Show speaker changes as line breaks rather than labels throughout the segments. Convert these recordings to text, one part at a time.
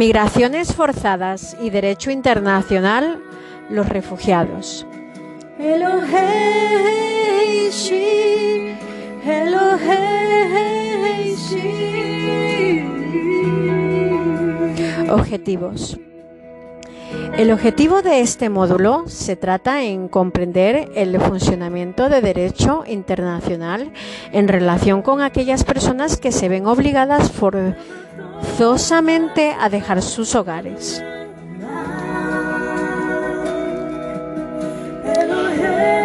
Migraciones forzadas y derecho internacional, los refugiados. Objetivos. El objetivo de este módulo se trata en comprender el funcionamiento de derecho internacional en relación con aquellas personas que se ven obligadas a dejar sus hogares.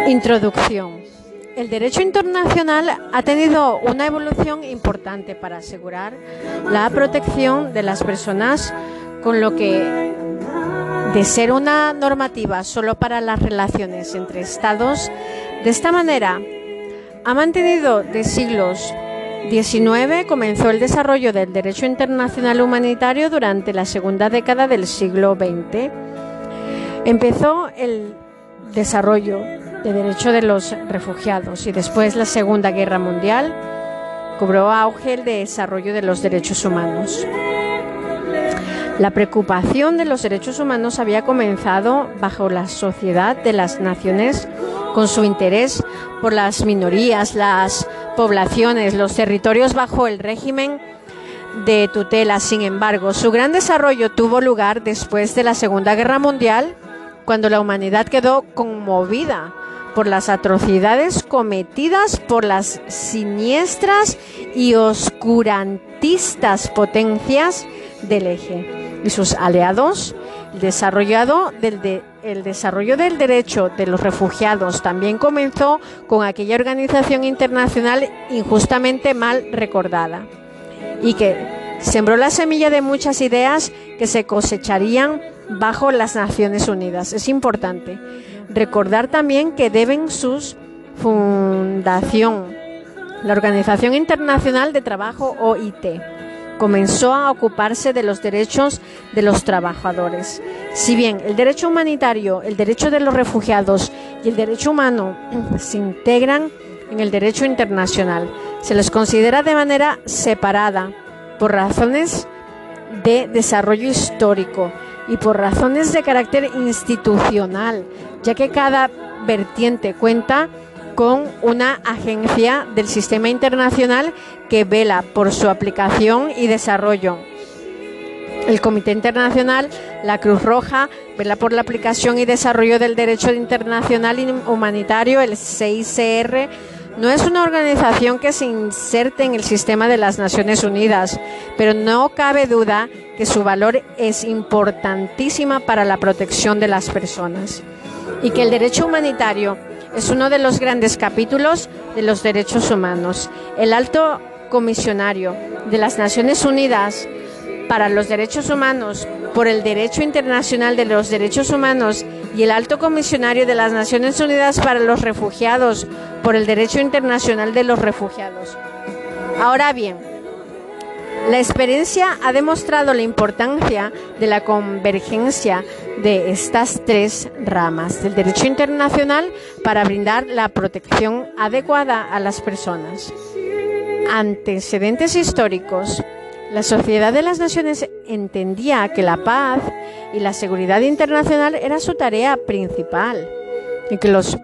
Introducción. El derecho internacional ha tenido una evolución importante para asegurar la protección de las personas, con lo que de ser una normativa solo para las relaciones entre Estados, de esta manera ha mantenido de siglos XIX comenzó el desarrollo del derecho internacional humanitario durante la segunda década del siglo XX. Empezó el desarrollo de derecho de los refugiados y después la Segunda Guerra Mundial cobró auge el desarrollo de los derechos humanos. La preocupación de los derechos humanos había comenzado bajo la sociedad de las naciones con su interés por las minorías, las poblaciones, los territorios bajo el régimen de tutela. Sin embargo, su gran desarrollo tuvo lugar después de la Segunda Guerra Mundial cuando la humanidad quedó conmovida por las atrocidades cometidas por las siniestras y oscurantistas potencias del eje y sus aliados, desarrollado del el desarrollo del derecho de los refugiados también comenzó con aquella organización internacional injustamente mal recordada y que sembró la semilla de muchas ideas que se cosecharían bajo las Naciones Unidas. Es importante recordar también que deben su fundación, la Organización Internacional de Trabajo OIT, comenzó a ocuparse de los derechos de los trabajadores. Si bien el derecho humanitario, el derecho de los refugiados y el derecho humano se integran en el derecho internacional, se les considera de manera separada por razones de desarrollo histórico y por razones de carácter institucional, ya que cada vertiente cuenta con una agencia del sistema internacional que vela por su aplicación y desarrollo. El Comité Internacional, la Cruz Roja, vela por la aplicación y desarrollo del derecho internacional humanitario, el CICR, no es una organización que se inserte en el sistema de las Naciones Unidas, pero no cabe duda que su valor es importantísima para la protección de las personas y que el derecho humanitario es uno de los grandes capítulos de los derechos humanos. El alto comisionario de las Naciones Unidas para los Derechos Humanos por el Derecho Internacional de los Derechos Humanos y el Alto Comisionario de las Naciones Unidas para los Refugiados por el Derecho Internacional de los Refugiados. Ahora bien, la experiencia ha demostrado la importancia de la convergencia de estas tres ramas del derecho internacional para brindar la protección adecuada a las personas. Antecedentes históricos la Sociedad de las Naciones entendía que la paz y la seguridad internacional era su tarea principal y que los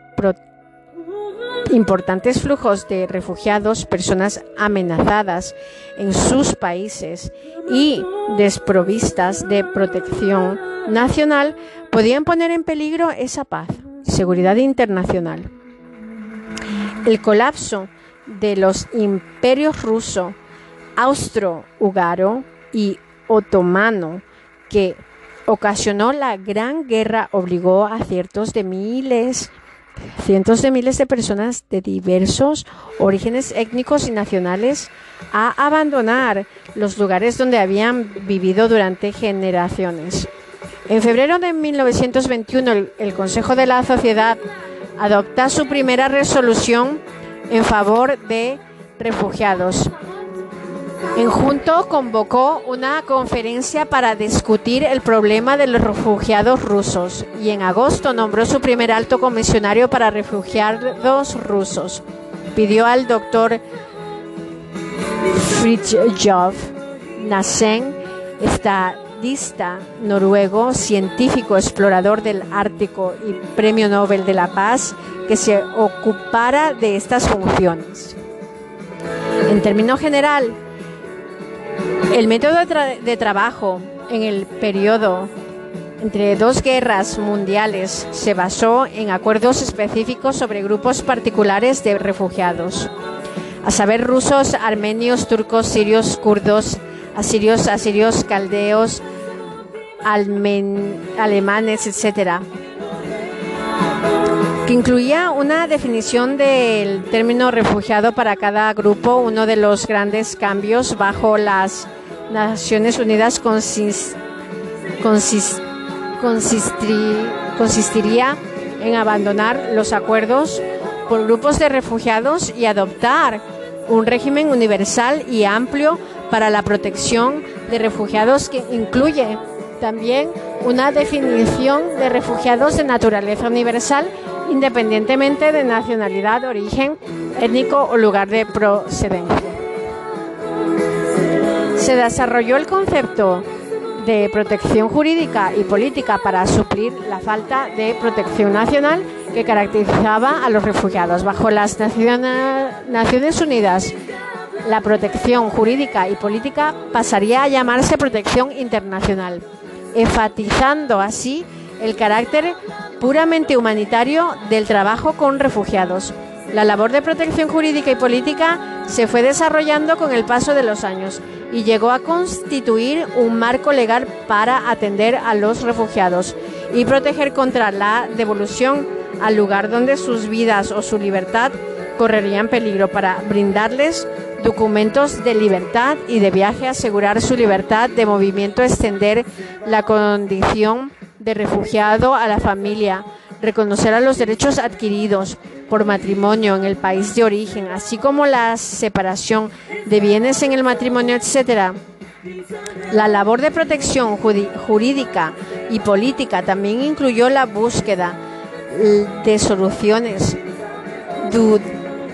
importantes flujos de refugiados, personas amenazadas en sus países y desprovistas de protección nacional podían poner en peligro esa paz seguridad internacional. El colapso de los imperios ruso, austro-húngaro y otomano que ocasionó la Gran Guerra obligó a ciertos de miles, cientos de miles de personas de diversos orígenes étnicos y nacionales a abandonar los lugares donde habían vivido durante generaciones. En febrero de 1921 el, el Consejo de la Sociedad adopta su primera resolución en favor de refugiados en junto convocó una conferencia para discutir el problema de los refugiados rusos y en agosto nombró su primer alto comisionario para refugiados rusos. Pidió al doctor Fritjof Nasen periodista noruego, científico, explorador del Ártico y Premio Nobel de la Paz, que se ocupara de estas funciones. En términos general, el método de, trabajo en el periodo entre dos guerras mundiales se basó en acuerdos específicos sobre grupos particulares de refugiados, a saber rusos, armenios, turcos, sirios, kurdos, asirios, asirios, caldeos, alemanes, etc. Que incluía una definición del término refugiado para cada grupo, uno de los grandes cambios bajo las Naciones Unidas consist, consistiría en abandonar los acuerdos por grupos de refugiados y adoptar un régimen universal y amplio para la protección de refugiados que incluye también una definición de refugiados de naturaleza universal independientemente de nacionalidad, origen étnico o lugar de procedencia. Se desarrolló el concepto de protección jurídica y política para suplir la falta de protección nacional que caracterizaba a los refugiados. Bajo las Naciones Unidas, la protección jurídica y política pasaría a llamarse protección internacional, enfatizando así el carácter puramente humanitario del trabajo con refugiados. La labor de protección jurídica y política se fue desarrollando con el paso de los años y llegó a constituir un marco legal para atender a los refugiados y proteger contra la devolución al lugar donde sus vidas o su libertad correrían peligro para brindarles documentos de libertad y de viaje, asegurar su libertad de movimiento, extender la condición de refugiado a la familia, reconocer a los derechos adquiridos por matrimonio en el país de origen, así como la separación de bienes en el matrimonio, etc. La labor de protección jurídica y política también incluyó la búsqueda de soluciones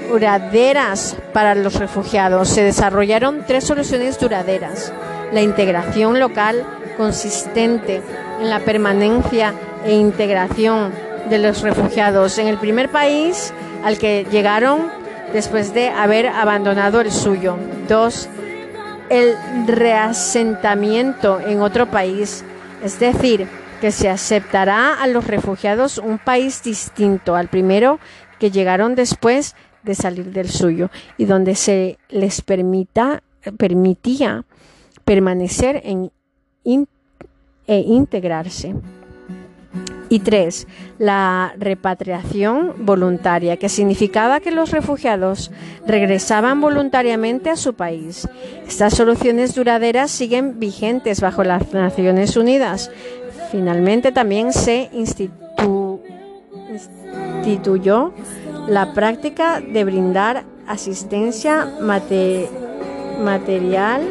duraderas para los refugiados. Se desarrollaron tres soluciones duraderas. La integración local consistente en la permanencia e integración de los refugiados en el primer país al que llegaron después de haber abandonado el suyo. Dos, el reasentamiento en otro país, es decir, que se aceptará a los refugiados un país distinto al primero que llegaron después de salir del suyo y donde se les permita, permitía permanecer en, e integrarse. Y tres, la repatriación voluntaria, que significaba que los refugiados regresaban voluntariamente a su país. Estas soluciones duraderas siguen vigentes bajo las Naciones Unidas. Finalmente también se instituyó la práctica de brindar asistencia material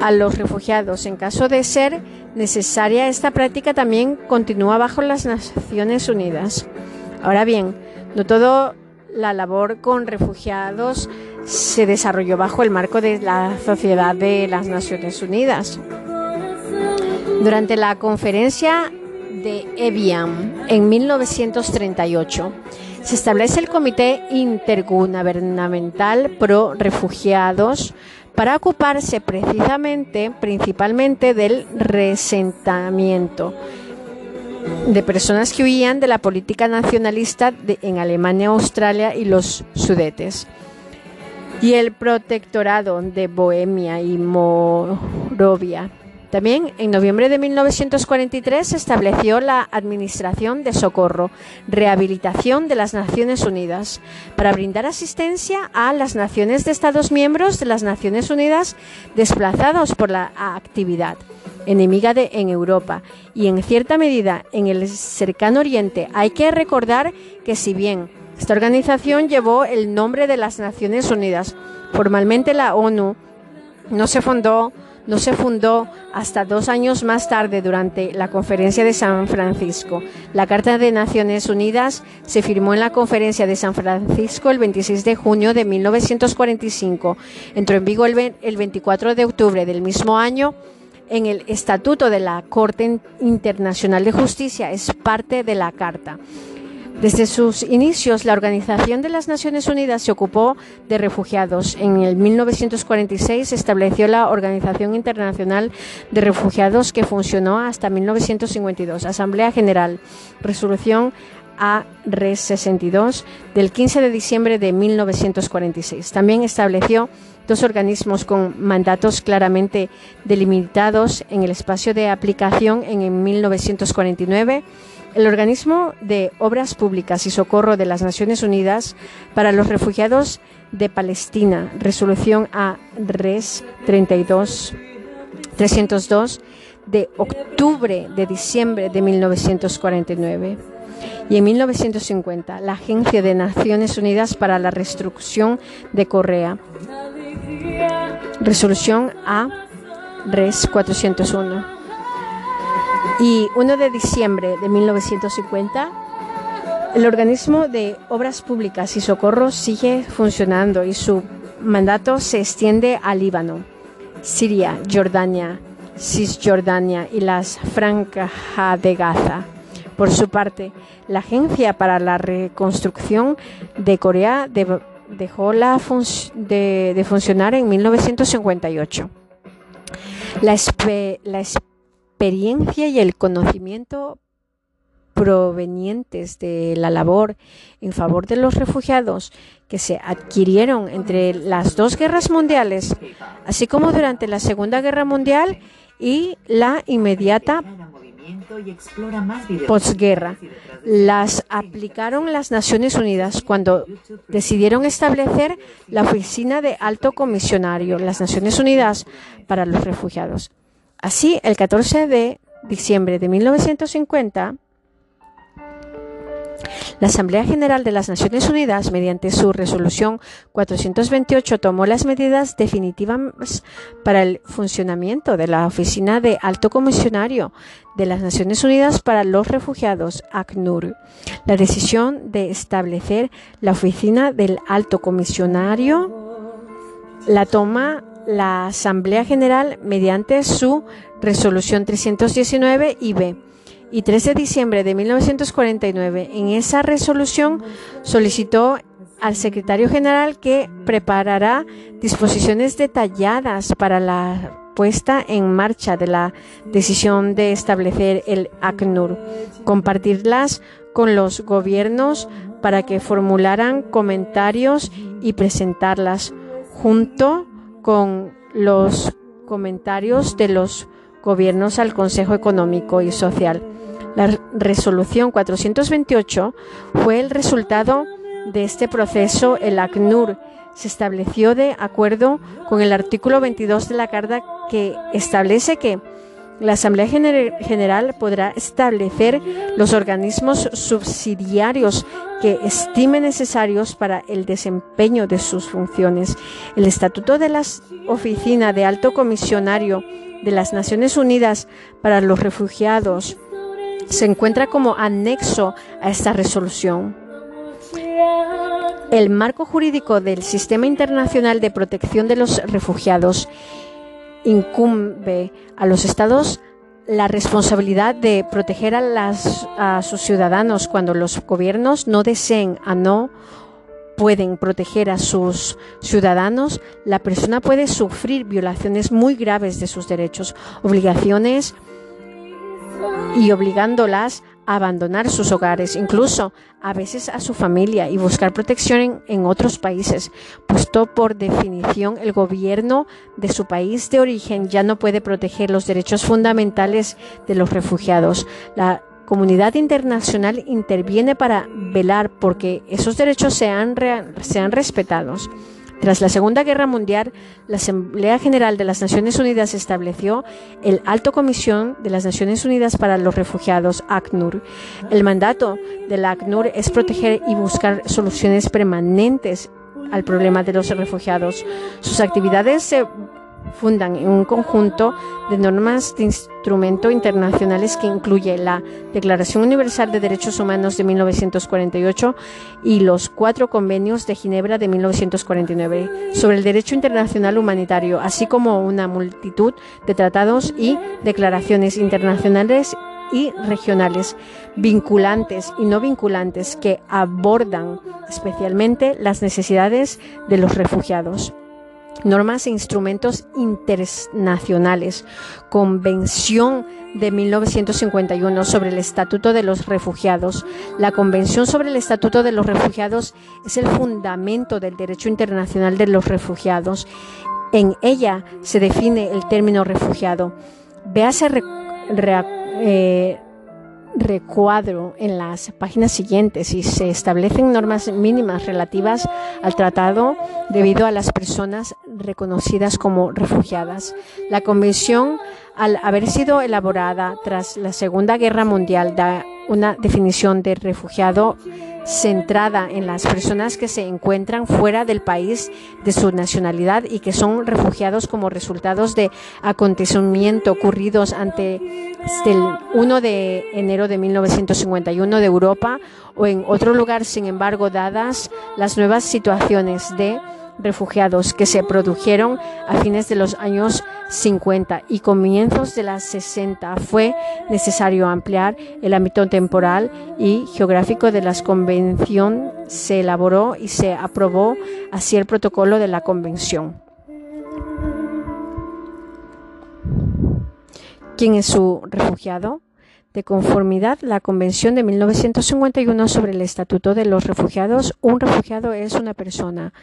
a los refugiados. En caso de ser necesaria, esta práctica también continúa bajo las Naciones Unidas. Ahora bien, no todo la labor con refugiados se desarrolló bajo el marco de la Sociedad de las Naciones Unidas. Durante la conferencia de Evian en 1938, se establece el Comité Intergubernamental Pro Refugiados para ocuparse precisamente, principalmente del resentamiento de personas que huían de la política nacionalista en Alemania, Australia y los Sudetes. Y el protectorado de Bohemia y Morovia también en noviembre de 1943 se estableció la Administración de Socorro, Rehabilitación de las Naciones Unidas, para brindar asistencia a las naciones de Estados miembros de las Naciones Unidas desplazados por la actividad enemiga de, en Europa y en cierta medida en el cercano Oriente. Hay que recordar que si bien esta organización llevó el nombre de las Naciones Unidas, formalmente la ONU no se fundó no se fundó hasta dos años más tarde durante la Conferencia de San Francisco. La Carta de Naciones Unidas se firmó en la Conferencia de San Francisco el 26 de junio de 1945. Entró en vigor el 24 de octubre del mismo año en el Estatuto de la Corte Internacional de Justicia. Es parte de la Carta. Desde sus inicios, la Organización de las Naciones Unidas se ocupó de refugiados. En el 1946 se estableció la Organización Internacional de Refugiados que funcionó hasta 1952. Asamblea General, resolución ARES 62 del 15 de diciembre de 1946. También estableció dos organismos con mandatos claramente delimitados en el espacio de aplicación en 1949 el Organismo de Obras Públicas y Socorro de las Naciones Unidas para los Refugiados de Palestina, resolución a Res 32 302 de octubre de diciembre de 1949 y en 1950 la Agencia de Naciones Unidas para la Restrucción de Corea, resolución a Res 401 y 1 de diciembre de 1950, el organismo de obras públicas y socorro sigue funcionando y su mandato se extiende a Líbano, Siria, Jordania, Cisjordania y las Franjas de Gaza. Por su parte, la Agencia para la Reconstrucción de Corea dejó la de, funcionar en 1958. La, la experiencia y el conocimiento provenientes de la labor en favor de los refugiados que se adquirieron entre las dos guerras mundiales, así como durante la Segunda Guerra Mundial y la inmediata posguerra. Las aplicaron las Naciones Unidas cuando decidieron establecer la Oficina de Alto Comisionario, las Naciones Unidas para los Refugiados. Así, el 14 de diciembre de 1950, la Asamblea General de las Naciones Unidas, mediante su resolución 428, tomó las medidas definitivas para el funcionamiento de la Oficina de Alto Comisionario de las Naciones Unidas para los Refugiados, ACNUR. La decisión de establecer la Oficina del Alto Comisionario la toma la Asamblea General mediante su resolución 319 IB y 3 de diciembre de 1949. En esa resolución solicitó al secretario general que preparará disposiciones detalladas para la puesta en marcha de la decisión de establecer el ACNUR, compartirlas con los gobiernos para que formularan comentarios y presentarlas junto con los comentarios de los gobiernos al Consejo Económico y Social. La resolución 428 fue el resultado de este proceso. El ACNUR se estableció de acuerdo con el artículo 22 de la Carta que establece que la Asamblea General podrá establecer los organismos subsidiarios que estime necesarios para el desempeño de sus funciones. El Estatuto de la Oficina de Alto Comisionario de las Naciones Unidas para los Refugiados se encuentra como anexo a esta resolución. El marco jurídico del Sistema Internacional de Protección de los Refugiados incumbe a los estados la responsabilidad de proteger a, las, a sus ciudadanos cuando los gobiernos no deseen a no pueden proteger a sus ciudadanos, la persona puede sufrir violaciones muy graves de sus derechos, obligaciones y obligándolas abandonar sus hogares, incluso a veces a su familia y buscar protección en, otros países, puesto por definición el gobierno de su país de origen ya no puede proteger los derechos fundamentales de los refugiados. La comunidad internacional interviene para velar porque esos derechos sean, sean respetados. Tras la Segunda Guerra Mundial, la Asamblea General de las Naciones Unidas estableció el Alto Comisión de las Naciones Unidas para los Refugiados, ACNUR. El mandato de la ACNUR es proteger y buscar soluciones permanentes al problema de los refugiados. Sus actividades se fundan un conjunto de normas de instrumento internacionales que incluye la Declaración Universal de Derechos Humanos de 1948 y los cuatro convenios de Ginebra de 1949 sobre el derecho internacional humanitario, así como una multitud de tratados y declaraciones internacionales y regionales, vinculantes y no vinculantes, que abordan especialmente las necesidades de los refugiados normas e instrumentos internacionales, Convención de 1951 sobre el Estatuto de los Refugiados. La Convención sobre el Estatuto de los Refugiados es el fundamento del derecho internacional de los refugiados. En ella se define el término refugiado. Véase eh, recuadro en las páginas siguientes y se establecen normas mínimas relativas al tratado debido a las personas reconocidas como refugiadas. La Convención, al haber sido elaborada tras la Segunda Guerra Mundial, da una definición de refugiado centrada en las personas que se encuentran fuera del país de su nacionalidad y que son refugiados como resultados de acontecimientos ocurridos ante el 1 de enero de 1951 de Europa o en otro lugar, sin embargo, dadas las nuevas situaciones de refugiados que se produjeron a fines de los años 50 y comienzos de las 60 fue necesario ampliar el ámbito temporal y geográfico de la convención. Se elaboró y se aprobó así el protocolo de la convención. ¿Quién es su refugiado? De conformidad la Convención de 1951 sobre el Estatuto de los Refugiados, un refugiado es una persona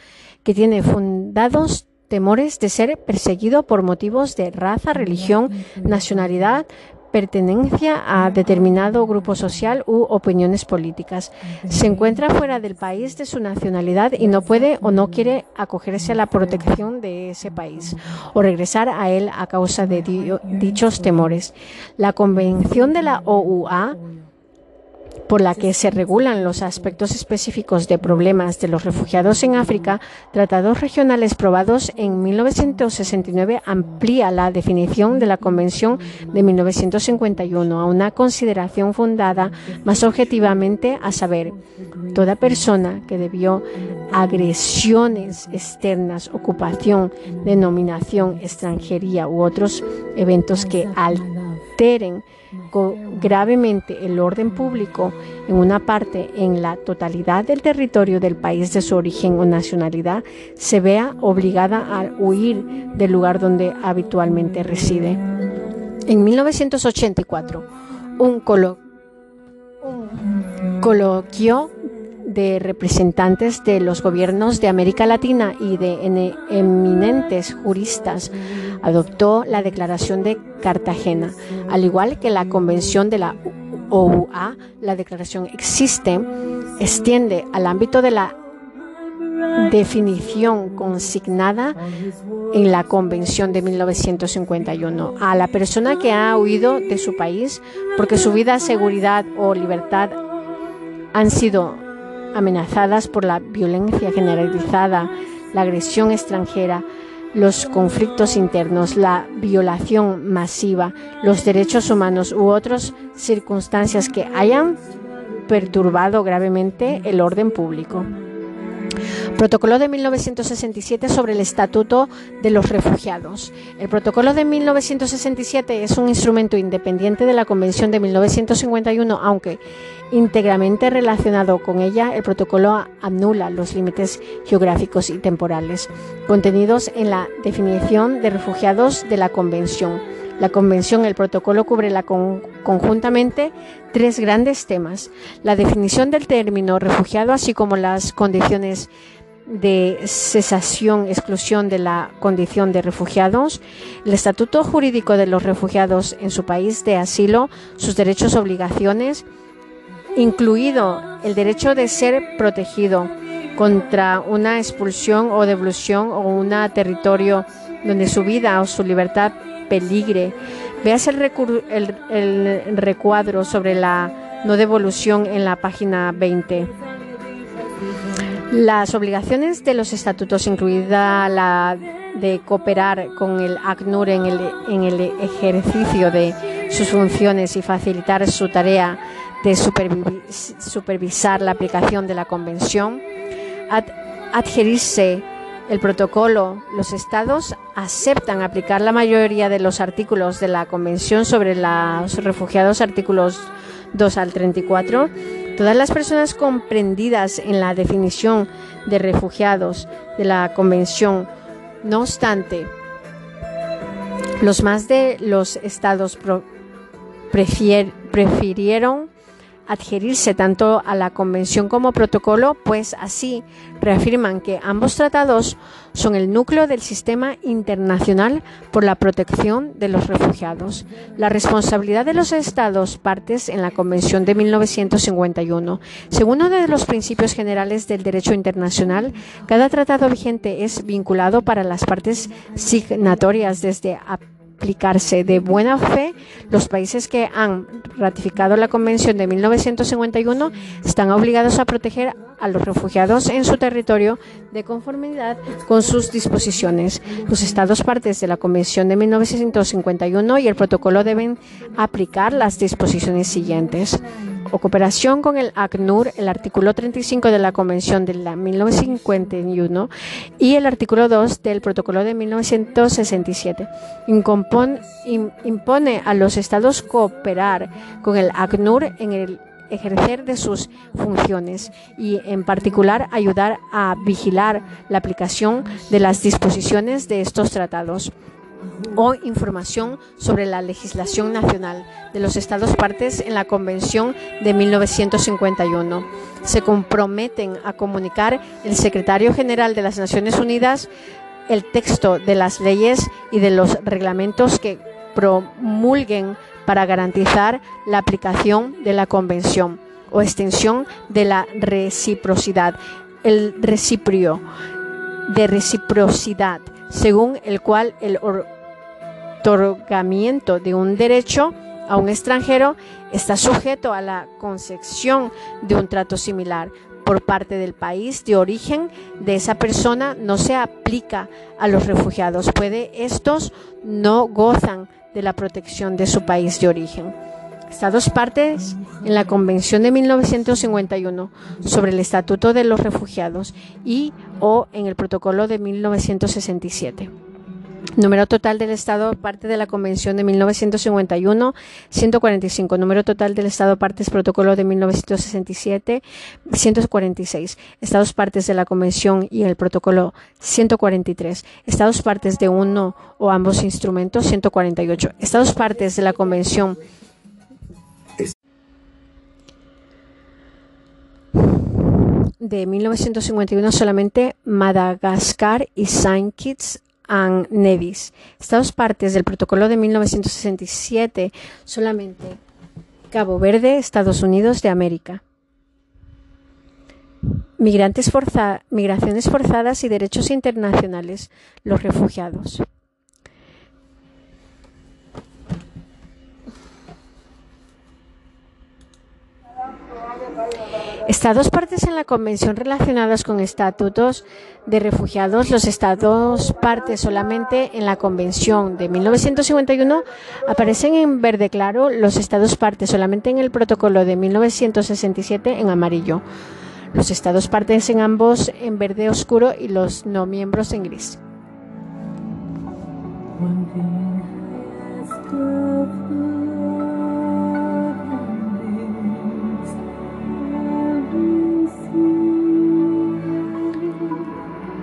que tiene fundados temores de ser perseguido por motivos de raza, religión, nacionalidad, pertenencia a determinado grupo social u opiniones políticas. Se encuentra fuera del país de su nacionalidad y no puede o no quiere acogerse a la protección de ese país o regresar a él a causa de dichos temores. La Convención de la OUA por la que se regulan los aspectos específicos de problemas de los refugiados en África, tratados regionales probados en 1969 amplía la definición de la Convención de 1951 a una consideración fundada más objetivamente a saber, toda persona que debió agresiones externas, ocupación, denominación, extranjería u otros eventos que alteren gravemente el orden público en una parte en la totalidad del territorio del país de su origen o nacionalidad, se vea obligada a huir del lugar donde habitualmente reside. En 1984, un, un coloquio de representantes de los gobiernos de América Latina y de eminentes juristas adoptó la Declaración de Cartagena. Al igual que la Convención de la OUA, la declaración existe, extiende al ámbito de la definición consignada en la Convención de 1951 a la persona que ha huido de su país porque su vida, seguridad o libertad han sido amenazadas por la violencia generalizada, la agresión extranjera, los conflictos internos, la violación masiva, los derechos humanos u otras circunstancias que hayan perturbado gravemente el orden público. Protocolo de 1967 sobre el Estatuto de los Refugiados. El Protocolo de 1967 es un instrumento independiente de la Convención de 1951, aunque íntegramente relacionado con ella, el protocolo anula los límites geográficos y temporales contenidos en la definición de refugiados de la Convención. La Convención, el protocolo cubre conjuntamente tres grandes temas. La definición del término refugiado, así como las condiciones de cesación, exclusión de la condición de refugiados, el estatuto jurídico de los refugiados en su país de asilo, sus derechos, obligaciones, incluido el derecho de ser protegido contra una expulsión o devolución o un territorio donde su vida o su libertad peligre. Veas el, el, recuadro sobre la no devolución en la página 20. Las obligaciones de los estatutos, incluida la de cooperar con el ACNUR en el, en el ejercicio de sus funciones y facilitar su tarea de supervisar la aplicación de la Convención, adherirse el protocolo, los Estados aceptan aplicar la mayoría de los artículos de la Convención sobre los refugiados, artículos 2 al 34. Todas las personas comprendidas en la definición de refugiados de la Convención, no obstante, los más de los estados prefirieron adherirse tanto a la convención como protocolo, pues así reafirman que ambos tratados son el núcleo del sistema internacional por la protección de los refugiados. La responsabilidad de los Estados partes en la Convención de 1951. Según uno de los principios generales del derecho internacional, cada tratado vigente es vinculado para las partes signatorias desde aplicarse de buena fe, los países que han ratificado la Convención de 1951 están obligados a proteger a los refugiados en su territorio de conformidad con sus disposiciones. Los Estados partes de la Convención de 1951 y el protocolo deben aplicar las disposiciones siguientes o cooperación con el ACNUR, el artículo 35 de la Convención de la 1951 y el artículo 2 del Protocolo de 1967. impone a los Estados cooperar con el ACNUR en el ejercer de sus funciones y en particular ayudar a vigilar la aplicación de las disposiciones de estos tratados o información sobre la legislación nacional de los Estados partes en la Convención de 1951. Se comprometen a comunicar el secretario general de las Naciones Unidas el texto de las leyes y de los reglamentos que promulguen para garantizar la aplicación de la Convención o extensión de la reciprocidad, el reciprio de reciprocidad según el cual el otorgamiento de un derecho a un extranjero está sujeto a la concesión de un trato similar por parte del país de origen de esa persona no se aplica a los refugiados, puede estos no gozan de la protección de su país de origen. Estados partes en la Convención de 1951 sobre el Estatuto de los Refugiados y o en el Protocolo de 1967. Número total del Estado parte de la Convención de 1951, 145. Número total del Estado partes Protocolo de 1967, 146. Estados partes de la Convención y el Protocolo 143. Estados partes de uno o ambos instrumentos 148. Estados partes de la Convención de 1951 solamente Madagascar y Saint Kitts and Nevis. Estados partes del protocolo de 1967 solamente Cabo Verde, Estados Unidos de América. Migrantes migraciones forzadas y derechos internacionales, los refugiados. Estados partes en la Convención relacionados con estatutos de refugiados, los Estados partes solamente en la Convención de 1951 aparecen en verde claro, los Estados partes solamente en el Protocolo de 1967 en amarillo, los Estados partes en ambos en verde oscuro y los no miembros en gris.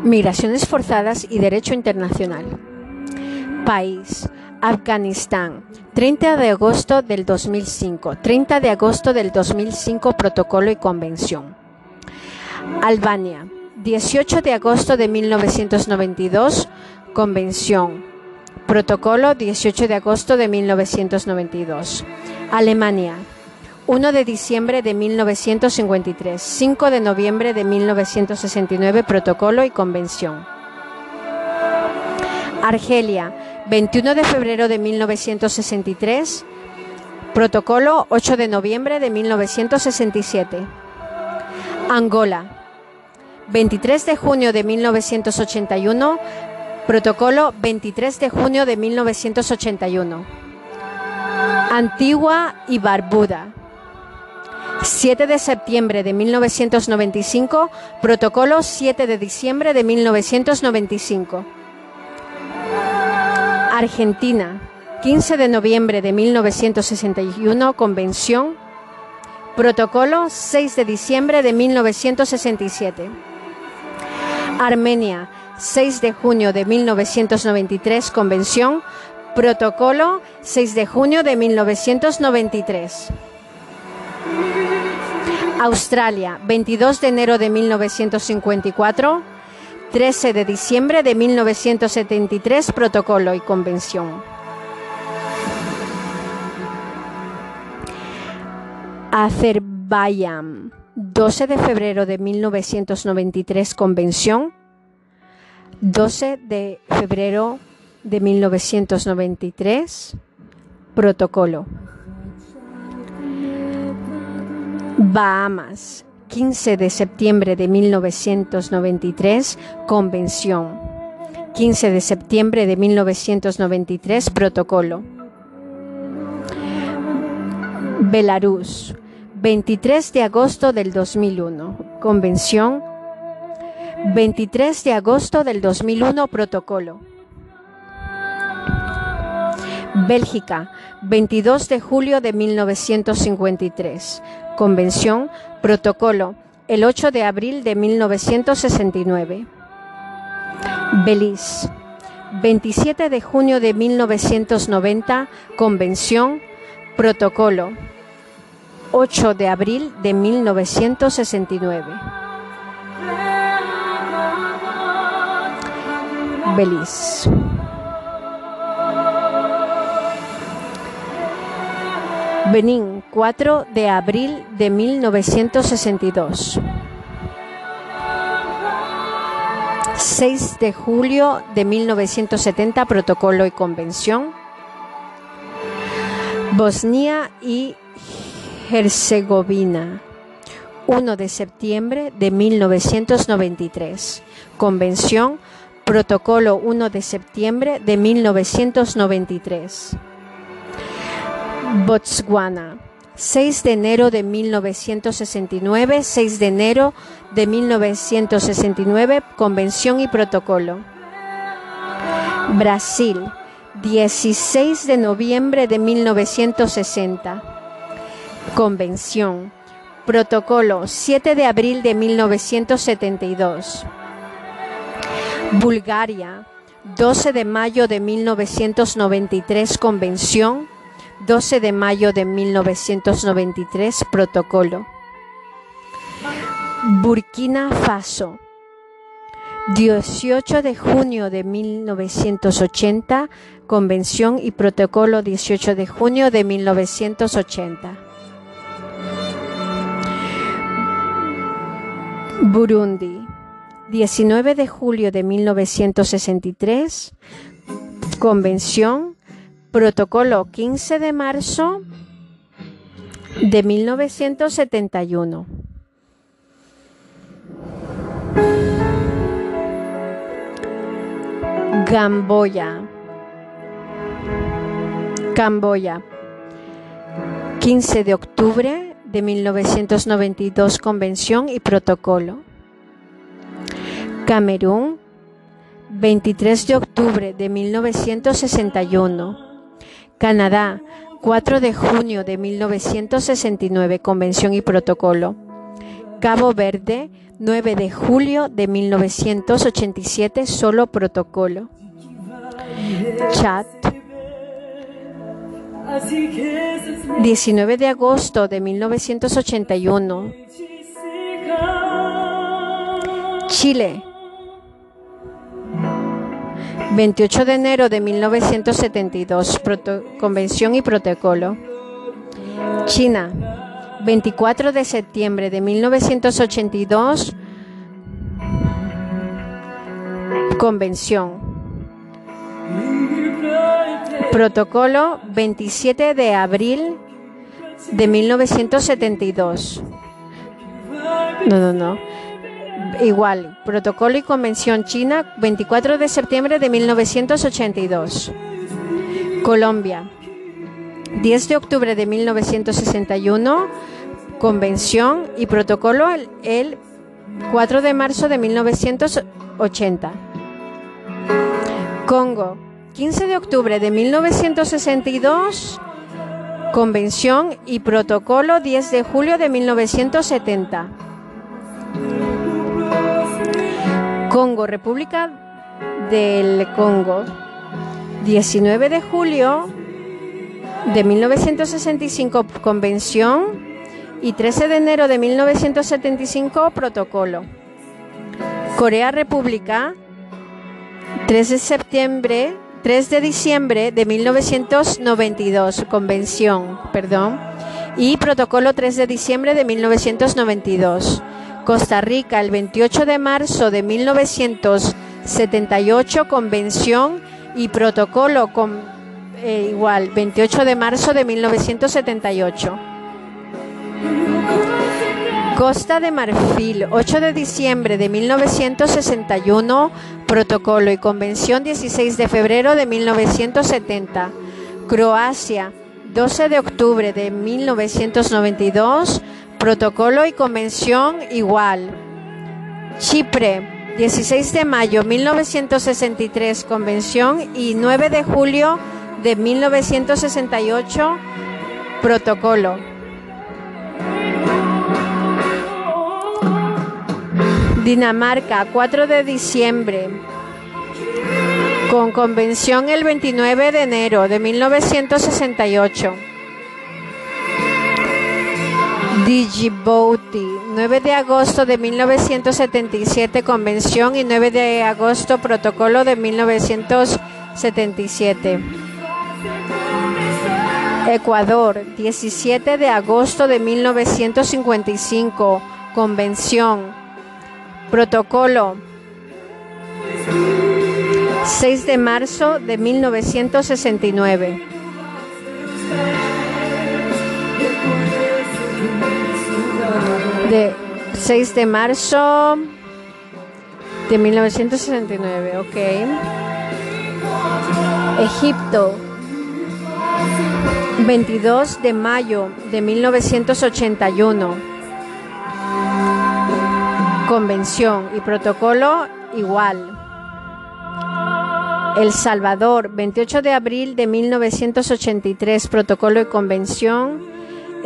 Migraciones forzadas y derecho internacional. País. Afganistán. 30 de agosto del 2005. 30 de agosto del 2005. Protocolo y Convención. Albania. 18 de agosto de 1992. Convención. Protocolo 18 de agosto de 1992. Alemania. 1 de diciembre de 1953, 5 de noviembre de 1969, protocolo y convención. Argelia, 21 de febrero de 1963, protocolo 8 de noviembre de 1967. Angola, 23 de junio de 1981, protocolo 23 de junio de 1981. Antigua y Barbuda. 7 de septiembre de 1995, protocolo 7 de diciembre de 1995. Argentina, 15 de noviembre de 1961, convención. Protocolo 6 de diciembre de 1967. Armenia, 6 de junio de 1993, convención. Protocolo 6 de junio de 1993. Australia, 22 de enero de 1954, 13 de diciembre de 1973, protocolo y convención. Azerbaiyán, 12 de febrero de 1993, convención. 12 de febrero de 1993, protocolo. Bahamas, 15 de septiembre de 1993, Convención. 15 de septiembre de 1993, Protocolo. Belarus, 23 de agosto del 2001, Convención. 23 de agosto del 2001, Protocolo. Bélgica, 22 de julio de 1953, Convención, Protocolo, el 8 de abril de 1969. Belice, 27 de junio de 1990, Convención, Protocolo, 8 de abril de 1969. Belice. Benín, 4 de abril de 1962. 6 de julio de 1970, Protocolo y Convención. Bosnia y Herzegovina, 1 de septiembre de 1993. Convención, Protocolo 1 de septiembre de 1993. Botswana. 6 de enero de 1969, 6 de enero de 1969, Convención y Protocolo. Brasil, 16 de noviembre de 1960, Convención. Protocolo, 7 de abril de 1972. Bulgaria, 12 de mayo de 1993, Convención 12 de mayo de 1993, protocolo. Burkina Faso. 18 de junio de 1980, Convención y Protocolo 18 de junio de 1980. Burundi. 19 de julio de 1963, Convención Protocolo 15 de marzo de 1971. Gamboya. Camboya. 15 de octubre de 1992 Convención y Protocolo. Camerún. 23 de octubre de 1961. Canadá, 4 de junio de 1969, Convención y Protocolo. Cabo Verde, 9 de julio de 1987, solo protocolo. Chat, 19 de agosto de 1981. Chile, 28 de enero de 1972, Convención y Protocolo. China, 24 de septiembre de 1982, Convención. Protocolo 27 de abril de 1972. No, no, no. Igual, protocolo y convención china, 24 de septiembre de 1982. Colombia, 10 de octubre de 1961, convención y protocolo el 4 de marzo de 1980. Congo, 15 de octubre de 1962, convención y protocolo 10 de julio de 1970. Congo, República del Congo, 19 de julio de 1965, convención y 13 de enero de 1975, protocolo. Corea República, 3 de septiembre, 3 de diciembre de 1992, convención, perdón, y protocolo 3 de diciembre de 1992. Costa Rica, el 28 de marzo de 1978, convención y protocolo con, eh, igual, 28 de marzo de 1978. Costa de Marfil, 8 de diciembre de 1961, protocolo y convención 16 de febrero de 1970. Croacia, 12 de octubre de 1992, protocolo y convención igual. Chipre, 16 de mayo de 1963, convención y 9 de julio de 1968, protocolo. Dinamarca, 4 de diciembre, con convención el 29 de enero de 1968. Djibouti, 9 de agosto de 1977, convención y 9 de agosto, protocolo de 1977. Ecuador, 17 de agosto de 1955, convención Protocolo 6 de marzo de 1969. De 6 de marzo de 1969, ok. Egipto, 22 de mayo de 1981 convención y protocolo igual. El Salvador, 28 de abril de 1983, protocolo y convención.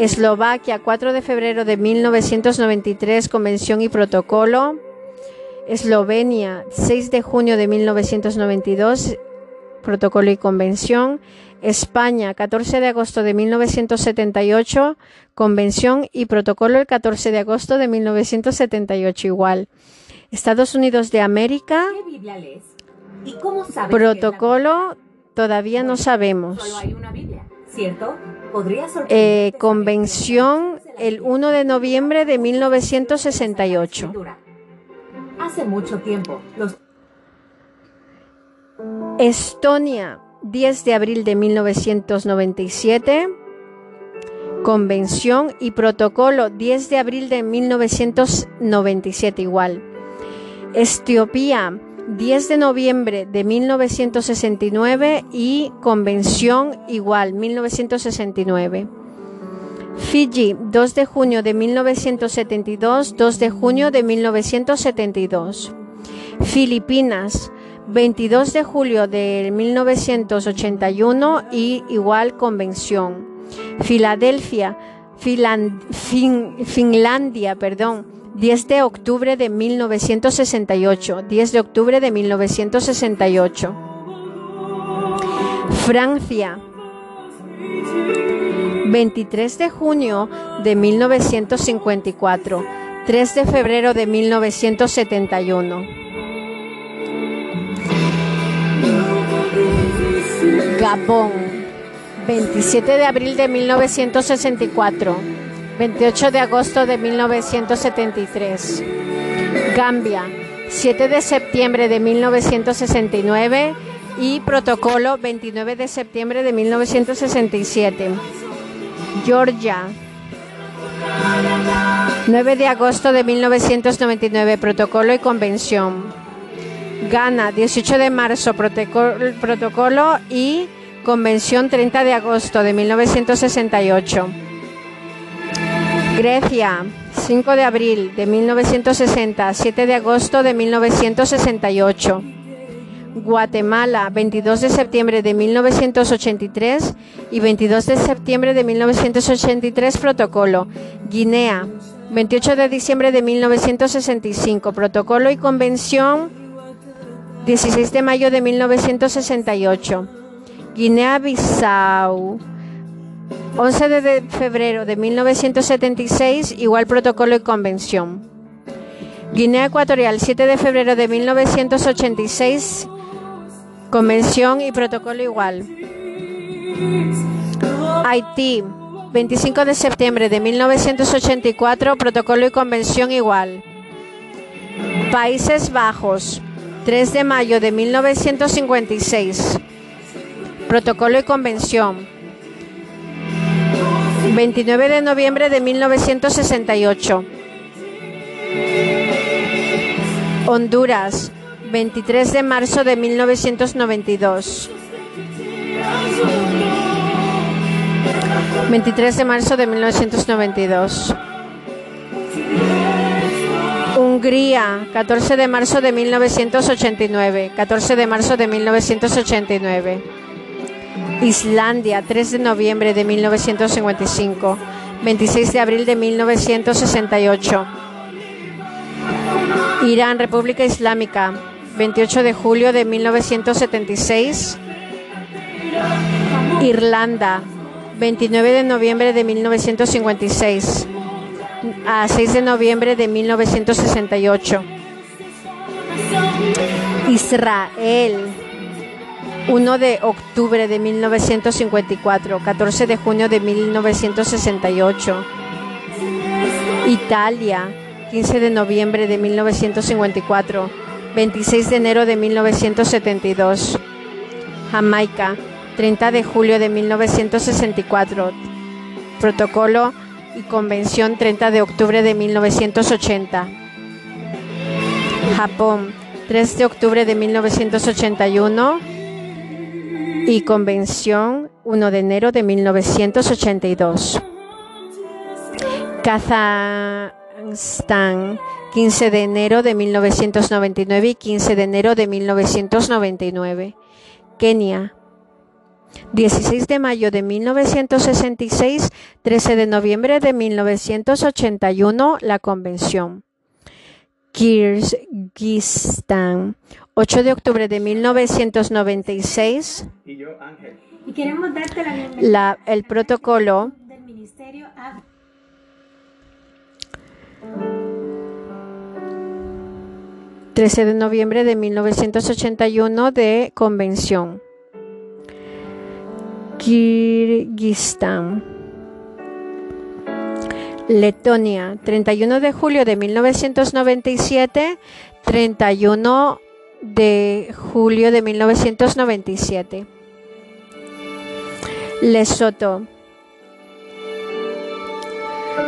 Eslovaquia, 4 de febrero de 1993, convención y protocolo. Eslovenia, 6 de junio de 1992, protocolo y convención. España, 14 de agosto de 1978, convención y protocolo el 14 de agosto de 1978 igual. Estados Unidos de América, protocolo todavía no sabemos. Eh, convención el 1 de noviembre de 1968. Hace mucho tiempo. Estonia, 10 de abril de 1997, Convención y Protocolo 10 de abril de 1997 igual. Etiopía 10 de noviembre de 1969 y Convención igual 1969. Fiji 2 de junio de 1972, 2 de junio de 1972. Filipinas 22 de julio de 1981 y igual convención. Filadelfia, Finlandia, perdón, 10 de octubre de 1968, 10 de octubre de 1968. Francia, 23 de junio de 1954, 3 de febrero de 1971. Gabón, 27 de abril de 1964, 28 de agosto de 1973. Gambia, 7 de septiembre de 1969 y protocolo 29 de septiembre de 1967. Georgia, 9 de agosto de 1999, protocolo y convención. Ghana, 18 de marzo, protocolo y convención 30 de agosto de 1968. Grecia, 5 de abril de 1960, 7 de agosto de 1968. Guatemala, 22 de septiembre de 1983 y 22 de septiembre de 1983, protocolo. Guinea, 28 de diciembre de 1965, protocolo y convención, 16 de mayo de 1968. Guinea-Bissau, 11 de febrero de 1976, igual protocolo y convención. Guinea Ecuatorial, 7 de febrero de 1986, Convención y protocolo igual. Haití, 25 de septiembre de 1984, protocolo y convención igual. Países Bajos, 3 de mayo de 1956, protocolo y convención. 29 de noviembre de 1968. Honduras, 23 de marzo de 1992. 23 de marzo de 1992. Hungría, 14 de marzo de 1989. 14 de marzo de 1989. Islandia, 3 de noviembre de 1955. 26 de abril de 1968. Irán, República Islámica, 28 de julio de 1976. Irlanda, 29 de noviembre de 1956 a 6 de noviembre de 1968. Israel, 1 de octubre de 1954, 14 de junio de 1968. Italia, 15 de noviembre de 1954. 26 de enero de 1972. Jamaica, 30 de julio de 1964. Protocolo y Convención 30 de octubre de 1980. Japón, 3 de octubre de 1981 y Convención 1 de enero de 1982. Kazajstán, 15 de enero de 1999 y 15 de enero de 1999. Kenia. 16 de mayo de 1966, 13 de noviembre de 1981, la convención. Kirguistán, 8 de octubre de 1996. Y yo, Ángel. Y queremos darte la, el protocolo del Ministerio 13 de noviembre de 1981 de convención. Kirguistán. Letonia, 31 de julio de 1997, 31 de julio de 1997. Lesoto,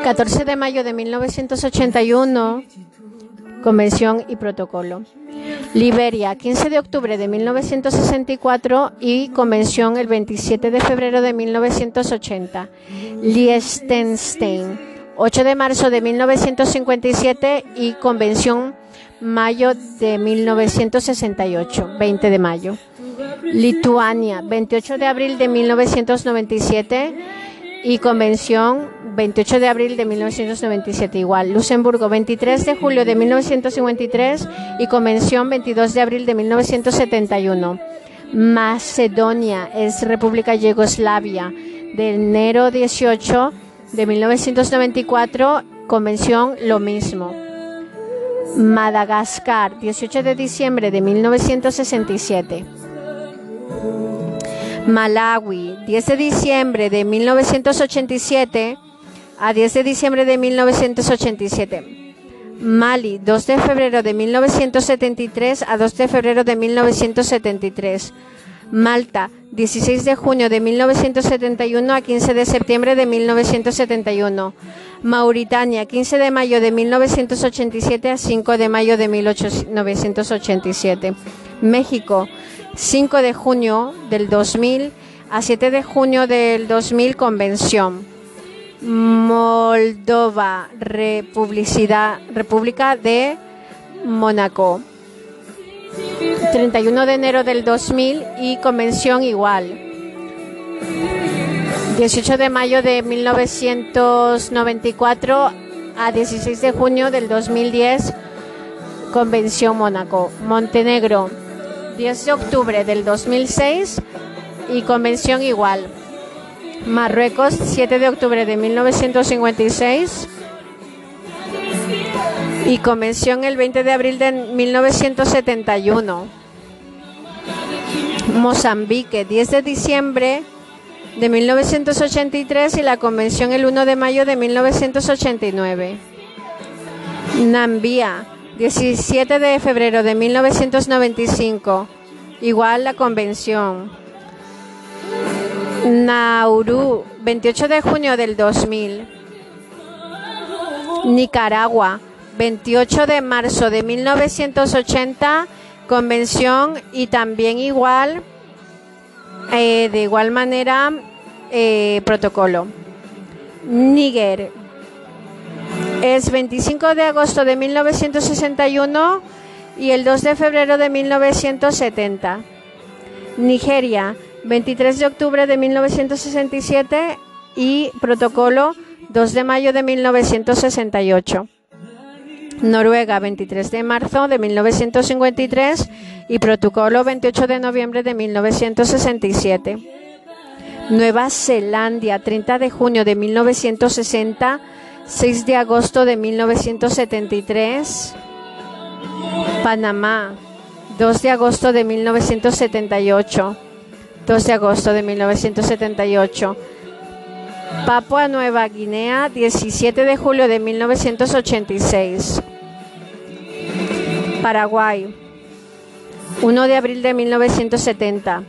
14 de mayo de 1981, Convención y Protocolo. Liberia, 15 de octubre de 1964 y Convención el 27 de febrero de 1980. Liechtenstein, 8 de marzo de 1957 y Convención mayo de 1968, 20 de mayo. Lituania, 28 de abril de 1997 y Convención 28 de abril de 1997 igual. Luxemburgo 23 de julio de 1953 y Convención 22 de abril de 1971. Macedonia es República Yugoslavia de enero 18 de 1994, Convención lo mismo. Madagascar 18 de diciembre de 1967. Malawi, 10 de diciembre de 1987 a 10 de diciembre de 1987. Mali, 2 de febrero de 1973 a 2 de febrero de 1973. Malta, 16 de junio de 1971 a 15 de septiembre de 1971. Mauritania, 15 de mayo de 1987 a 5 de mayo de 1987. México, 5 de junio del 2000 a 7 de junio del 2000, convención. Moldova, República de Mónaco. 31 de enero del 2000 y convención igual. 18 de mayo de 1994 a 16 de junio del 2010, Convención Mónaco. Montenegro, 10 de octubre del 2006 y convención igual. Marruecos, 7 de octubre de 1956 y convención el 20 de abril de 1971. Mozambique, 10 de diciembre de 1983 y la convención el 1 de mayo de 1989. Nambia, 17 de febrero de 1995, igual la convención. Nauru, 28 de junio del 2000. Nicaragua, 28 de marzo de 1980, convención y también igual, eh, de igual manera, eh, protocolo. Níger es 25 de agosto de 1961 y el 2 de febrero de 1970. Nigeria, 23 de octubre de 1967 y protocolo 2 de mayo de 1968. Noruega, 23 de marzo de 1953 y protocolo 28 de noviembre de 1967. Nueva Zelanda, 30 de junio de 1960, 6 de agosto de 1973. Panamá, 2 de agosto de 1978. 2 de agosto de 1978. Papua Nueva Guinea, 17 de julio de 1986. Paraguay, 1 de abril de 1970.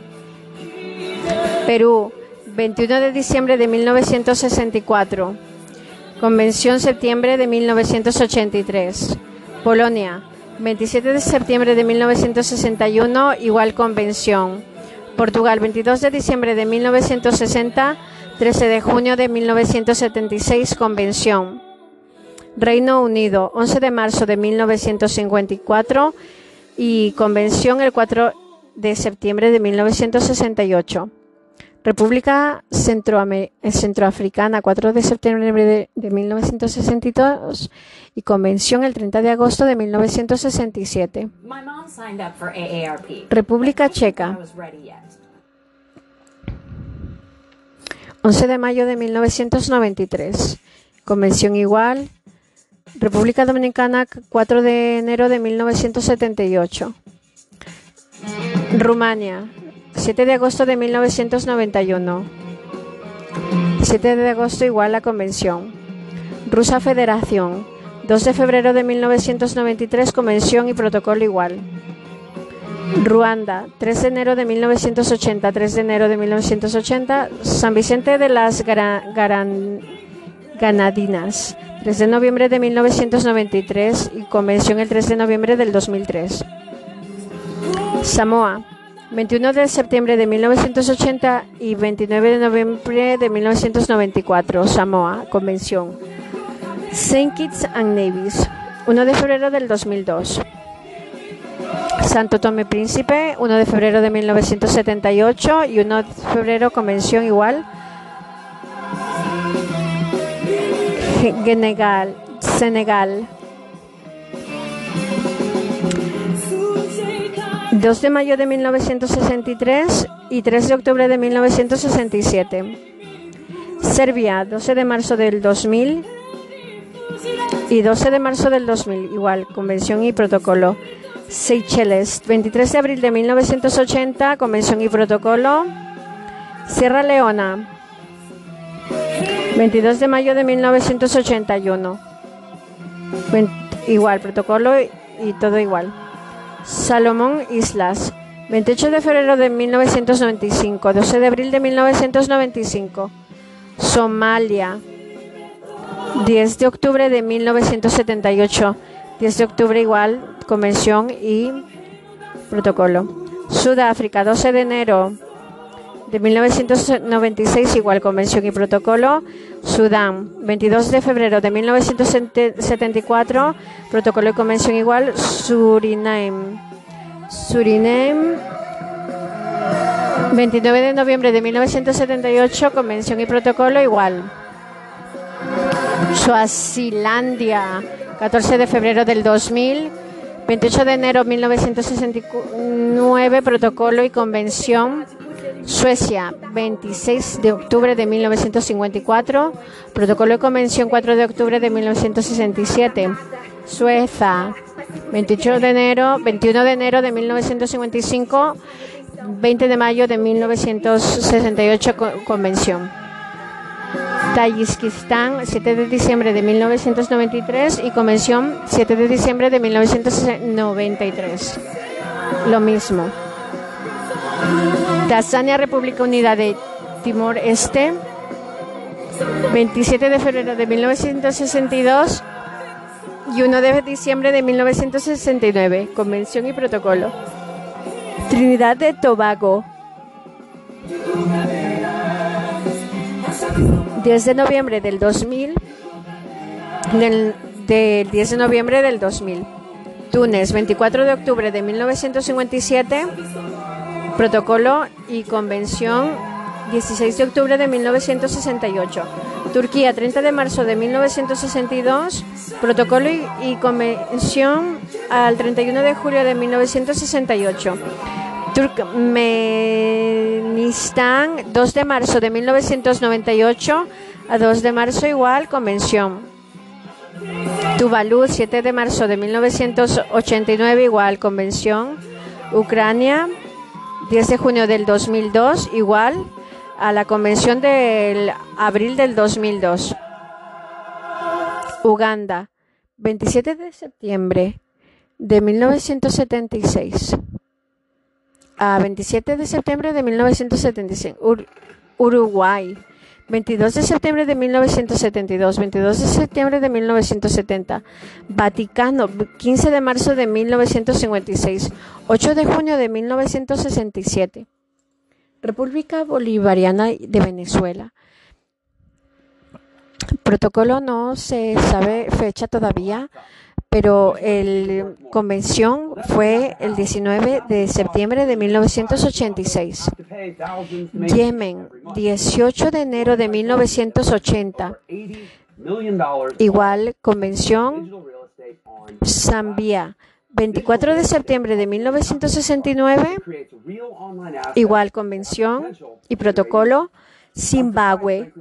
Perú, 21 de diciembre de 1964. Convención septiembre de 1983. Polonia, 27 de septiembre de 1961, igual convención. Portugal, 22 de diciembre de 1960, 13 de junio de 1976, convención. Reino Unido, 11 de marzo de 1954 y convención el 4 de septiembre de 1968. República Centroafricana, 4 de septiembre de, 1962 y convención el 30 de agosto de 1967. República Checa, 11 de mayo de 1993. Convención igual. República Dominicana, 4 de enero de 1978. Rumania, 7 de agosto de 1991. 7 de agosto igual la convención. Rusa Federación. 2 de febrero de 1993 convención y protocolo igual. Ruanda, 3 de enero de 1980, 3 de enero de 1980, San Vicente de las Ganadinas, 3 de noviembre de 1993 y convención el 3 de noviembre del 2003. Samoa, 21 de septiembre de 1980 y 29 de noviembre de 1994, Samoa, convención. Saint Kitts and Nevis, 1 de febrero del 2002. Santo Tomé Príncipe, 1 de febrero de 1978 y 1 de febrero convención igual. Senegal, Senegal. 2 de mayo de 1963 y 3 de octubre de 1967. Serbia, 12 de marzo del 2000 y 12 de marzo del 2000, igual, convención y protocolo. Seychelles, 23 de abril de 1980, convención y protocolo. Sierra Leona, 22 de mayo de 1981. Igual, protocolo y todo igual. Salomón Islas, 28 de febrero de 1995, 12 de abril de 1995, Somalia, 10 de octubre de 1978, 10 de octubre igual, convención y protocolo. Sudáfrica, 12 de enero de 1996, igual convención y protocolo. Sudán, 22 de febrero de 1974, protocolo y convención igual. Suriname, Suriname, 29 de noviembre de 1978, convención y protocolo igual. Suazilandia, 14 de febrero del 2000, 28 de enero de 1969, protocolo y convención. Suecia, 26 de octubre de 1954, protocolo y convención 4 de octubre de 1967. Suecia, 28 de enero, 21 de enero de 1955, 20 de mayo de 1968, convención. Tayikistán, 7 de diciembre de 1993 y convención 7 de diciembre de 1993. Lo mismo. Tanzania, República Unida de Timor Este, 27 de febrero de 1962 y 1 de diciembre de 1969, Convención y Protocolo. Trinidad de Tobago, 10 de noviembre del 2000, del, del 10 de noviembre del 2000. Túnez, 24 de octubre de 1957, Protocolo y Convención 16 de octubre de 1968. Turquía 30 de marzo de 1962. Protocolo y, Convención al 31 de julio de 1968. Turkmenistán 2 de marzo de 1998 a 2 de marzo igual Convención. Tuvalu 7 de marzo de 1989 igual Convención. Ucrania 10 de junio del 2002, igual a la convención del abril del 2002. Uganda, 27 de septiembre de 1976 a 27 de septiembre de 1976. Uruguay, 22 de septiembre de 1972, 22 de septiembre de 1970. Vaticano, 15 de marzo de 1956, 8 de junio de 1967. República Bolivariana de Venezuela. Protocolo no se sabe fecha todavía, pero la convención fue el 19 de septiembre de 1986. Yemen, 18 de enero de 1980. Igual convención. Zambia, 24 de septiembre de 1969. Igual convención y protocolo. Zimbabue.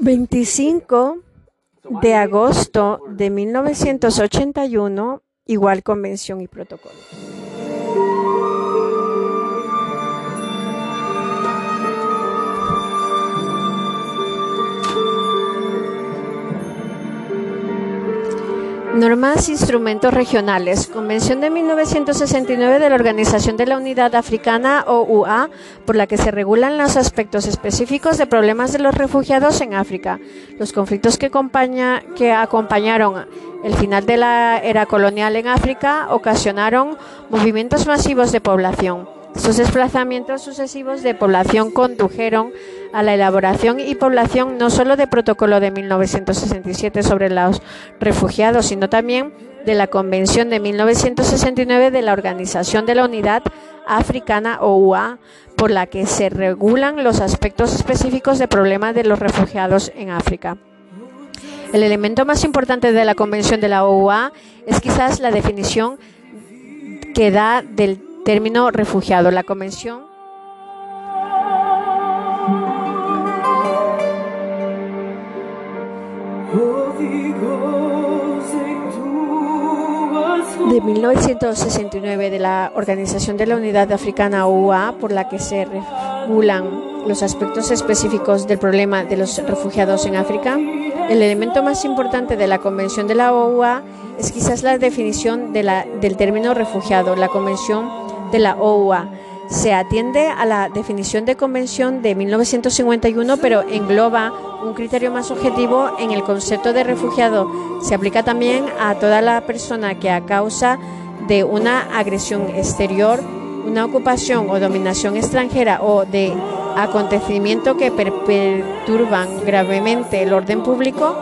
25 de agosto de 1981, igual convención y protocolo. Normas instrumentos regionales. Convención de 1969 de la Organización de la Unidad Africana OUA, por la que se regulan los aspectos específicos de problemas de los refugiados en África. Los conflictos que, que acompañaron el final de la era colonial en África ocasionaron movimientos masivos de población. Estos desplazamientos sucesivos de población condujeron a la elaboración y población no solo del protocolo de 1967 sobre los refugiados, sino también de la Convención de 1969 de la Organización de la Unidad Africana OUA, por la que se regulan los aspectos específicos del problema de los refugiados en África. El elemento más importante de la Convención de la OUA es quizás la definición que da del término refugiado. La Convención de 1969 de la Organización de la Unidad Africana OUA, por la que se regulan los aspectos específicos del problema de los refugiados en África, El elemento más importante de la Convención de la OUA es quizás la definición del término refugiado. La Convención de la OUA se atiende a la definición de convención de 1951, pero engloba un criterio más objetivo en el concepto de refugiado. Se aplica también a toda la persona que a causa de una agresión exterior, una ocupación o dominación extranjera o de acontecimiento que perturban gravemente el orden público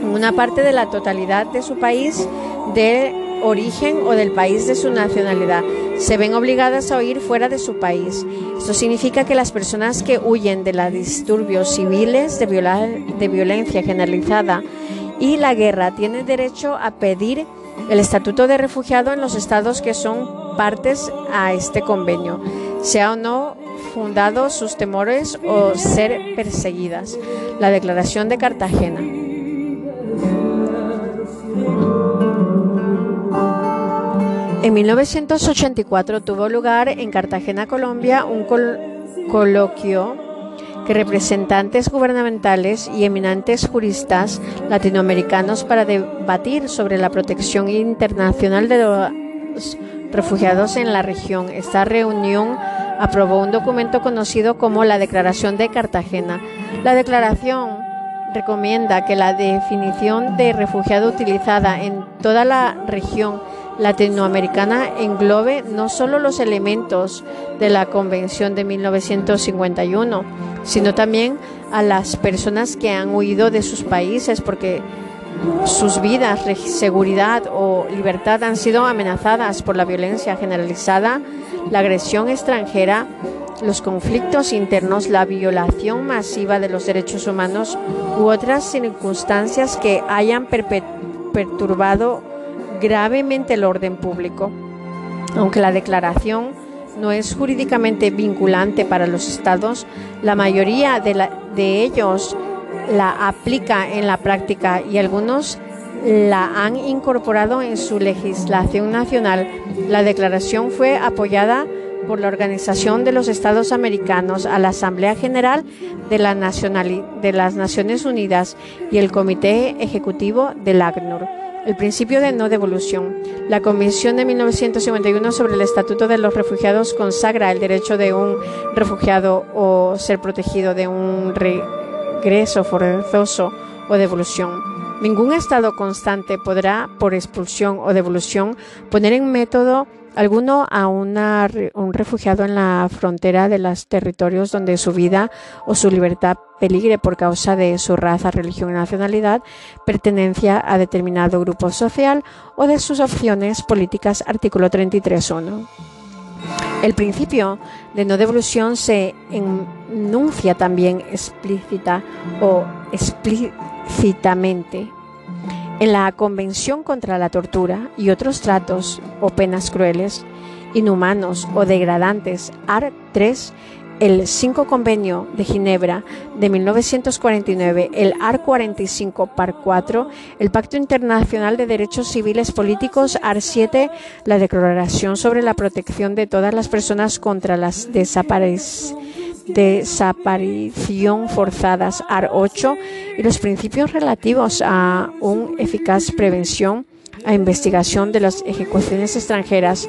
en una parte de la totalidad de su país de origen o del país de su nacionalidad se ven obligadas a huir fuera de su país. Esto significa que las personas que huyen de los disturbios civiles, de, de violencia generalizada y la guerra tienen derecho a pedir el estatuto de refugiado en los estados que son partes a este convenio, sea o no fundado sus temores o ser perseguidas. La Declaración de Cartagena. En 1984 tuvo lugar en Cartagena, Colombia, un coloquio que representantes gubernamentales y eminentes juristas latinoamericanos para debatir sobre la protección internacional de los refugiados en la región. Esta reunión aprobó un documento conocido como la Declaración de Cartagena. La declaración recomienda que la definición de refugiado utilizada en toda la región latinoamericana englobe no solo los elementos de la Convención de 1951, sino también a las personas que han huido de sus países porque sus vidas, seguridad o libertad han sido amenazadas por la violencia generalizada, la agresión extranjera, los conflictos internos, la violación masiva de los derechos humanos u otras circunstancias que hayan perturbado gravemente el orden público. Aunque la declaración no es jurídicamente vinculante para los estados, la mayoría de, ellos la aplica en la práctica y algunos la han incorporado en su legislación nacional. La declaración fue apoyada por la Organización de los Estados Americanos, a la Asamblea General de, la de las Naciones Unidas y el Comité Ejecutivo del ACNUR el principio de no devolución. La Convención de 1951 sobre el Estatuto de los Refugiados consagra el derecho de un refugiado o ser protegido de un regreso forzoso o devolución. Ningún Estado constante podrá, por expulsión o devolución, poner en método alguno a un refugiado en la frontera de los territorios donde su vida o su libertad peligre por causa de su raza, religión nacionalidad, pertenencia a determinado grupo social o de sus opciones políticas, artículo 33.1. El principio de no devolución se enuncia también explícita o explícitamente en la Convención contra la Tortura y otros tratos o penas crueles, inhumanos o degradantes, AR 3, el 5 Convenio de Ginebra de 1949, el AR 45 PAR 4, el Pacto Internacional de Derechos Civiles Políticos AR 7, la Declaración sobre la Protección de todas las personas contra las desapariciones desaparición forzadas AR 8 y los principios relativos a una eficaz prevención, a investigación de las ejecuciones extranjeras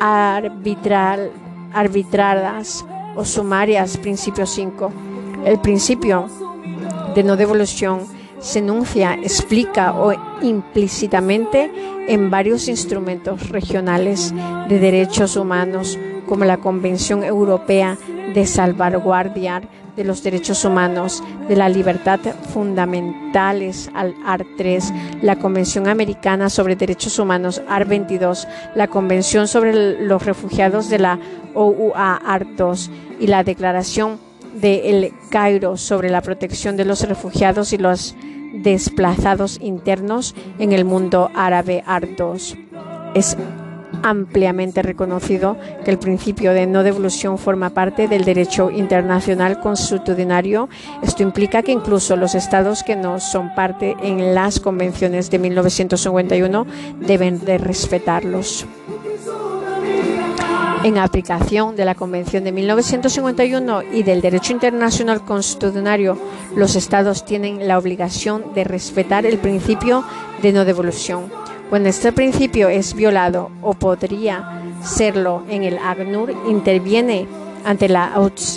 arbitral, arbitradas o sumarias, principio 5. El principio de no devolución se enuncia, explica o implícitamente en varios instrumentos regionales de derechos humanos, como la Convención Europea de salvaguardia de los derechos humanos, de la libertad fundamentales al AR 3, la Convención Americana sobre Derechos Humanos AR 22, la Convención sobre los Refugiados de la OUA AR 2 y la Declaración de El Cairo sobre la protección de los refugiados y los desplazados internos en el mundo árabe AR 2. Es ampliamente reconocido que el principio de no devolución forma parte del derecho internacional constitucionario. Esto implica que incluso los estados que no son parte en las convenciones de 1951 deben de respetarlos. En aplicación de la Convención de 1951 y del derecho internacional constitucional, los Estados tienen la obligación de respetar el principio de no devolución. Cuando este principio es violado o podría serlo en el ACNUR, interviene ante las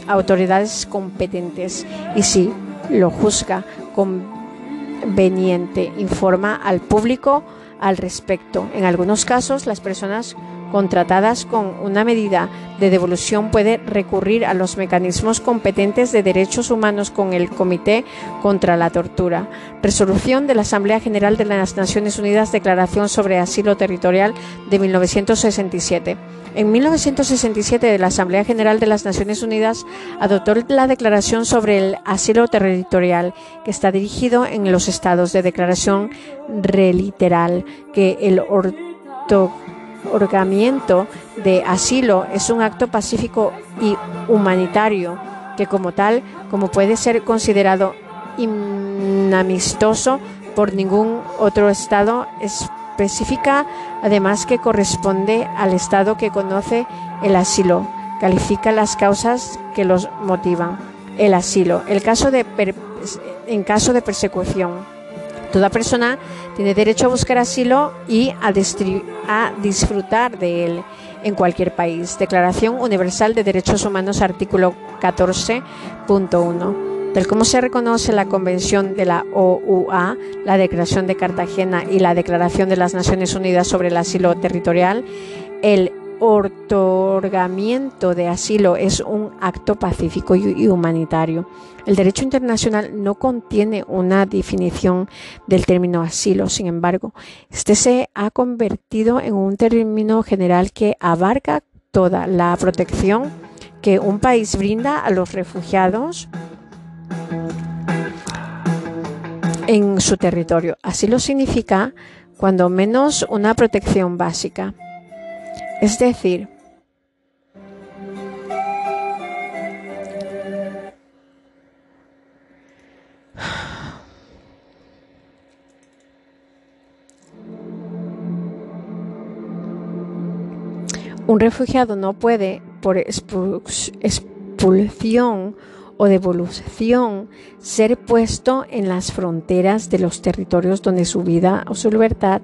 autoridades competentes y si lo juzga conveniente, informa al público al respecto. En algunos casos, las personas contratadas con una medida de devolución puede recurrir a los mecanismos competentes de derechos humanos con el Comité contra la Tortura. Resolución de la Asamblea General de las Naciones Unidas, Declaración sobre Asilo Territorial de 1967. En 1967, la Asamblea General de las Naciones Unidas adoptó la Declaración sobre el Asilo Territorial, que está dirigido en los estados de declaración reliteral, que el otorgamiento de asilo es un acto pacífico y humanitario, que como tal, como puede ser considerado inamistoso por ningún otro estado, es específica, además que corresponde al Estado que conoce el asilo, califica las causas que los motivan. El asilo, el caso de en caso de persecución. Toda persona tiene derecho a buscar asilo y a, disfrutar de él en cualquier país. Declaración Universal de Derechos Humanos, artículo 14.1 tal como se reconoce la Convención de la OUA, la Declaración de Cartagena y la Declaración de las Naciones Unidas sobre el Asilo Territorial, el otorgamiento de asilo es un acto pacífico y humanitario. El derecho internacional no contiene una definición del término asilo, sin embargo, este se ha convertido en un término general que abarca toda la protección que un país brinda a los refugiados en su territorio. Así lo significa cuando menos una protección básica. Es decir, un refugiado no puede, por expulsión o devolución ser puesto en las fronteras de los territorios donde su vida o su libertad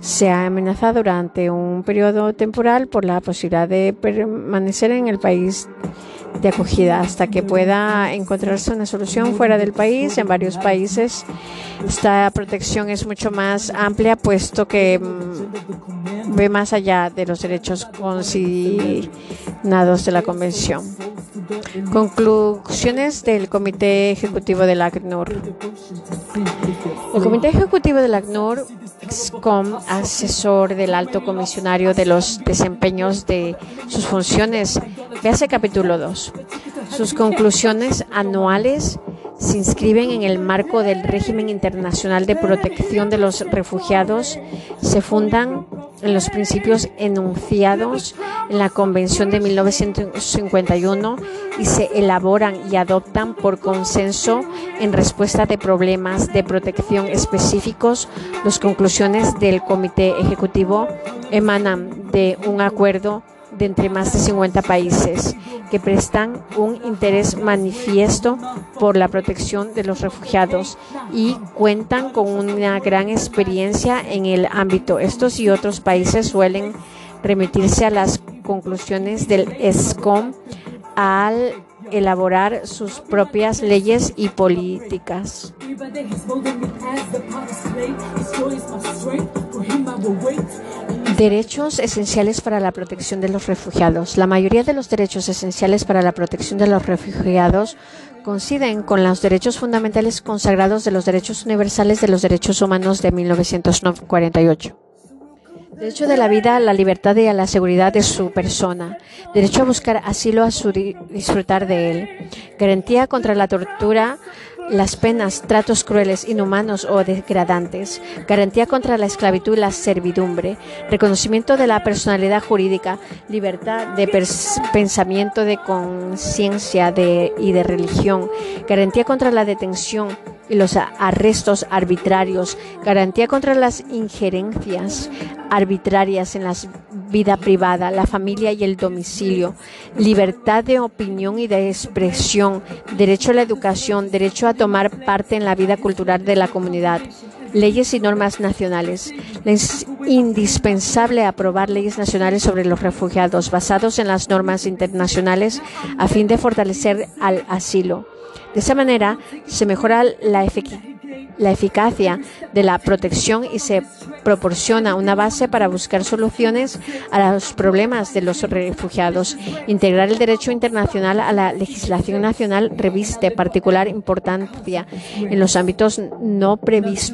se ha amenazado durante un periodo temporal por la posibilidad de permanecer en el país de acogida hasta que pueda encontrarse una solución fuera del país. En varios países esta protección es mucho más amplia puesto que mm, ve más allá de los derechos consignados de la Convención. Conclusiones del Comité Ejecutivo del ACNUR. El Comité Ejecutivo del ACNUR, como asesor del Alto Comisionario de los desempeños de sus funciones, hace capítulo 2. Sus conclusiones anuales se inscriben en el marco del régimen internacional de protección de los refugiados, se fundan en los principios enunciados en la Convención de 1951 y se elaboran y adoptan por consenso en respuesta de problemas de protección específicos. Las conclusiones del Comité Ejecutivo emanan de un acuerdo de entre más de 50 países que prestan un interés manifiesto por la protección de los refugiados y cuentan con una gran experiencia en el ámbito. Estos y otros países suelen remitirse a las conclusiones del ESCOM al elaborar sus propias leyes y políticas. Derechos esenciales para la protección de los refugiados. La mayoría de los derechos esenciales para la protección de los refugiados coinciden con los derechos fundamentales consagrados de los derechos universales de los derechos humanos de 1948. Derecho de la vida, a la libertad y a la seguridad de su persona. Derecho a buscar asilo, a su disfrutar de él. Garantía contra la tortura, las penas, tratos crueles, inhumanos o degradantes, garantía contra la esclavitud y la servidumbre, reconocimiento de la personalidad jurídica, libertad de pensamiento, de conciencia y de religión, garantía contra la detención y los arrestos arbitrarios, garantía contra las injerencias arbitrarias en la vida privada, la familia y el domicilio, libertad de opinión y de expresión, derecho a la educación, derecho a tomar parte en la vida cultural de la comunidad, leyes y normas nacionales. Es indispensable aprobar leyes nacionales sobre los refugiados basados en las normas internacionales a fin de fortalecer al asilo. De esa manera se mejora la, eficacia de la protección y se proporciona una base para buscar soluciones a los problemas de los refugiados. Integrar el derecho internacional a la legislación nacional reviste particular importancia en los ámbitos no previstos